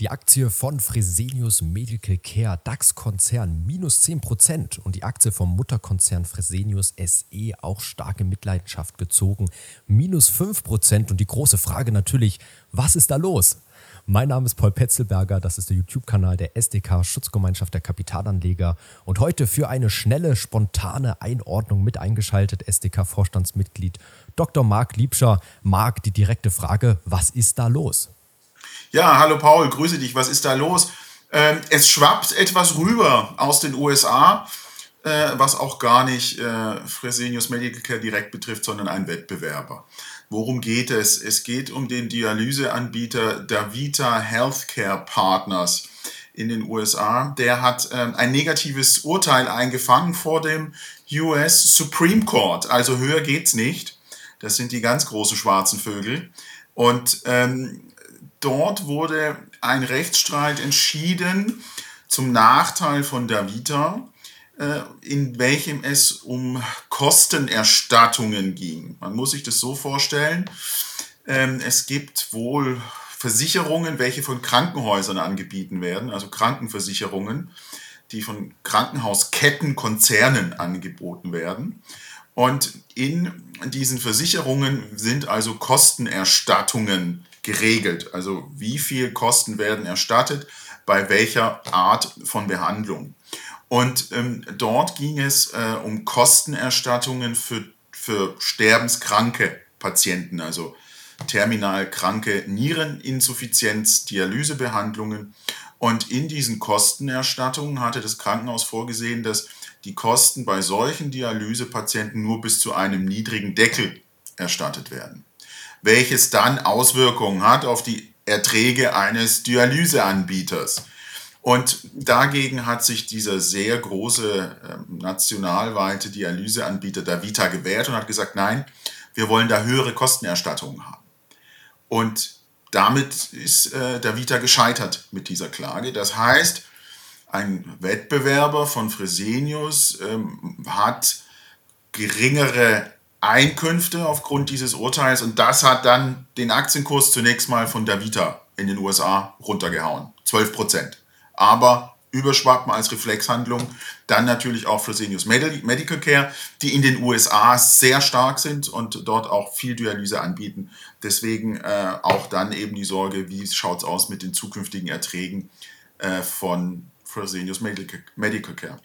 Die Aktie von Fresenius Medical Care DAX-Konzern minus 10% und die Aktie vom Mutterkonzern Fresenius SE auch starke Mitleidenschaft gezogen, minus 5%. Und die große Frage natürlich, was ist da los? Mein Name ist Paul Petzelberger, das ist der YouTube-Kanal der SDK Schutzgemeinschaft der Kapitalanleger und heute für eine schnelle, spontane Einordnung mit eingeschaltet SDK-Vorstandsmitglied Dr. Marc Liebscher. Marc, die direkte Frage, was ist da los? Ja, hallo Paul, grüße dich. Was ist da los? Ähm, es schwappt etwas rüber aus den USA, äh, was auch gar nicht äh, Fresenius Medical Care direkt betrifft, sondern ein Wettbewerber. Worum geht es? Es geht um den Dialyseanbieter Davita Healthcare Partners in den USA. Der hat ähm, ein negatives Urteil eingefangen vor dem US Supreme Court. Also höher geht's nicht. Das sind die ganz großen schwarzen Vögel. Und ähm, dort wurde ein Rechtsstreit entschieden zum Nachteil von Davita, äh, in welchem es um Kostenerstattungen ging. Man muss sich das so vorstellen, ähm, es gibt wohl Versicherungen, welche von Krankenhäusern angeboten werden, also Krankenversicherungen, die von Krankenhausketten, Konzernen angeboten werden. Und in diesen Versicherungen sind also Kostenerstattungen geregelt. Also wie viel Kosten werden erstattet, bei welcher Art von Behandlung. Und ähm, dort ging es äh, um Kostenerstattungen für, für sterbenskranke Patienten, also terminal kranke Niereninsuffizienz, Dialysebehandlungen. Und in diesen Kostenerstattungen hatte das Krankenhaus vorgesehen, dass die Kosten bei solchen Dialysepatienten nur bis zu einem niedrigen Deckel erstattet werden welches dann Auswirkungen hat auf die Erträge eines Dialyseanbieters. Und dagegen hat sich dieser sehr große äh, nationalweite Dialyseanbieter Davita gewehrt und hat gesagt, nein, wir wollen da höhere Kostenerstattungen haben. Und damit ist äh, Davita gescheitert mit dieser Klage. Das heißt, ein Wettbewerber von Fresenius ähm, hat geringere Einkünfte aufgrund dieses Urteils und das hat dann den Aktienkurs zunächst mal von Davita in den USA runtergehauen. 12 Prozent. Aber überschwappen als Reflexhandlung dann natürlich auch Fresenius Medical Care, die in den USA sehr stark sind und dort auch viel Dialyse anbieten. Deswegen äh, auch dann eben die Sorge, wie schaut es aus mit den zukünftigen Erträgen äh, von Fresenius Medical, Medical Care.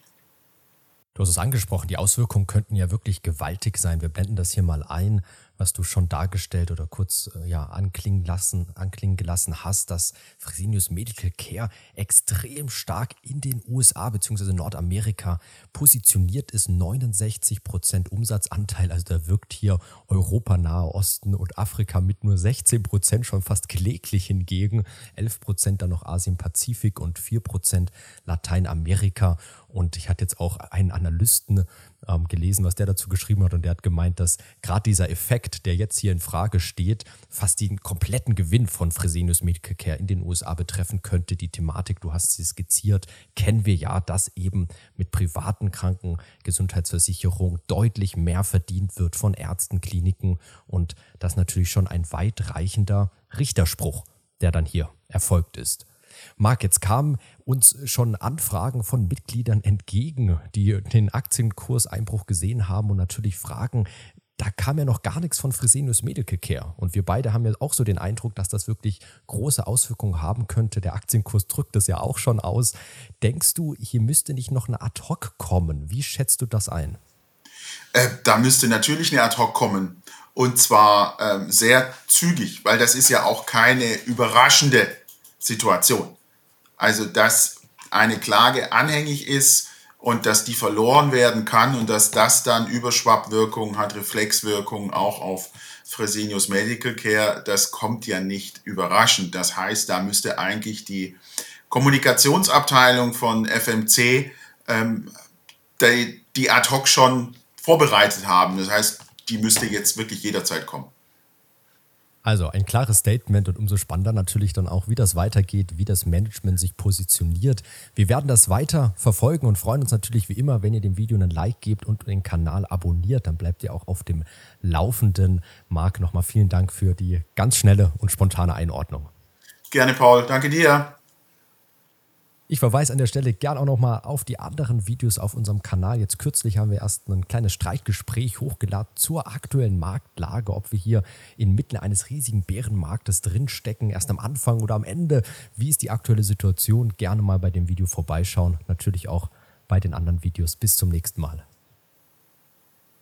Du hast es angesprochen, die Auswirkungen könnten ja wirklich gewaltig sein. Wir blenden das hier mal ein was du schon dargestellt oder kurz äh, ja, anklingen, lassen, anklingen gelassen hast, dass Fresenius Medical Care extrem stark in den USA bzw. Nordamerika positioniert ist. 69 Prozent Umsatzanteil, also da wirkt hier Europa, Nahe Osten und Afrika mit nur 16 Prozent schon fast kläglich hingegen. 11 Prozent dann noch Asien-Pazifik und 4 Prozent Lateinamerika. Und ich hatte jetzt auch einen Analysten ähm, gelesen, was der dazu geschrieben hat. Und der hat gemeint, dass gerade dieser Effekt, der jetzt hier in Frage steht, fast den kompletten Gewinn von Fresenius Medical Care in den USA betreffen könnte. Die Thematik, du hast sie skizziert, kennen wir ja, dass eben mit privaten Krankengesundheitsversicherungen deutlich mehr verdient wird von Ärzten, Kliniken und das natürlich schon ein weitreichender Richterspruch, der dann hier erfolgt ist. Marc, jetzt kamen uns schon Anfragen von Mitgliedern entgegen, die den Aktienkurseinbruch gesehen haben und natürlich fragen, da kam ja noch gar nichts von Fresenius Medical Care. Und wir beide haben ja auch so den Eindruck, dass das wirklich große Auswirkungen haben könnte. Der Aktienkurs drückt es ja auch schon aus. Denkst du, hier müsste nicht noch eine Ad-Hoc kommen? Wie schätzt du das ein? Äh, da müsste natürlich eine Ad-Hoc kommen. Und zwar ähm, sehr zügig, weil das ist ja auch keine überraschende Situation. Also, dass eine Klage anhängig ist und dass die verloren werden kann und dass das dann Überschwappwirkungen hat, Reflexwirkungen auch auf Fresenius Medical Care, das kommt ja nicht überraschend. Das heißt, da müsste eigentlich die Kommunikationsabteilung von FMC ähm, die, die ad hoc schon vorbereitet haben. Das heißt, die müsste jetzt wirklich jederzeit kommen. Also ein klares Statement und umso spannender natürlich dann auch, wie das weitergeht, wie das Management sich positioniert. Wir werden das weiter verfolgen und freuen uns natürlich wie immer, wenn ihr dem Video einen Like gebt und den Kanal abonniert. Dann bleibt ihr auch auf dem Laufenden. Marc, nochmal vielen Dank für die ganz schnelle und spontane Einordnung. Gerne, Paul. Danke dir. Ich verweise an der Stelle gern auch nochmal auf die anderen Videos auf unserem Kanal. Jetzt kürzlich haben wir erst ein kleines Streitgespräch hochgeladen zur aktuellen Marktlage, ob wir hier inmitten eines riesigen Bärenmarktes drinstecken, erst am Anfang oder am Ende. Wie ist die aktuelle Situation? Gerne mal bei dem Video vorbeischauen. Natürlich auch bei den anderen Videos. Bis zum nächsten Mal.